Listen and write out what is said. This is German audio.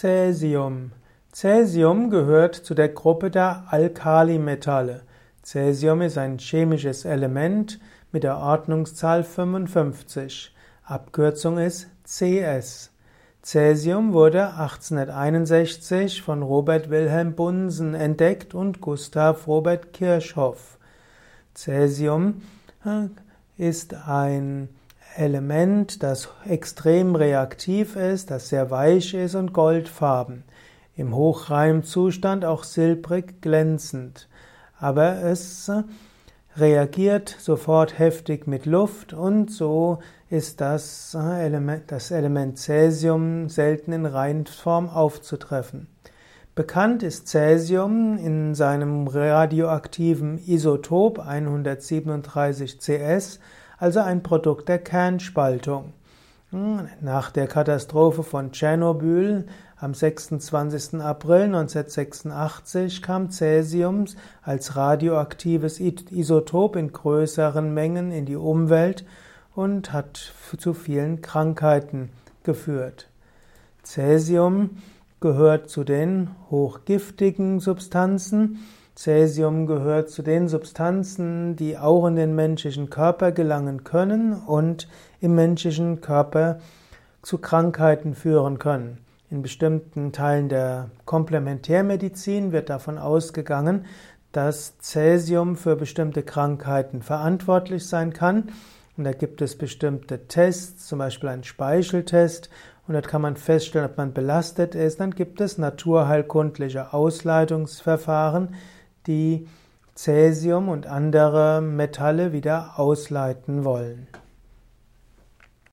Cäsium. Cäsium gehört zu der Gruppe der Alkalimetalle. Cäsium ist ein chemisches Element mit der Ordnungszahl 55. Abkürzung ist Cs. Cäsium wurde 1861 von Robert Wilhelm Bunsen entdeckt und Gustav Robert Kirchhoff. Cäsium äh, ist ein Element, das extrem reaktiv ist, das sehr weich ist und goldfarben. Im Hochreimzustand auch silbrig glänzend. Aber es reagiert sofort heftig mit Luft und so ist das Element, das Element Cäsium selten in Reinform aufzutreffen. Bekannt ist Cäsium in seinem radioaktiven Isotop 137 Cs also ein Produkt der Kernspaltung. Hm, nach der Katastrophe von Tschernobyl am 26. April 1986 kam Cäsium als radioaktives Isotop in größeren Mengen in die Umwelt und hat zu vielen Krankheiten geführt. Cäsium gehört zu den hochgiftigen Substanzen Cäsium gehört zu den Substanzen, die auch in den menschlichen Körper gelangen können und im menschlichen Körper zu Krankheiten führen können. In bestimmten Teilen der Komplementärmedizin wird davon ausgegangen, dass Cäsium für bestimmte Krankheiten verantwortlich sein kann. Und da gibt es bestimmte Tests, zum Beispiel einen Speicheltest, und dort kann man feststellen, ob man belastet ist. Dann gibt es naturheilkundliche Ausleitungsverfahren, die Cäsium und andere Metalle wieder ausleiten wollen.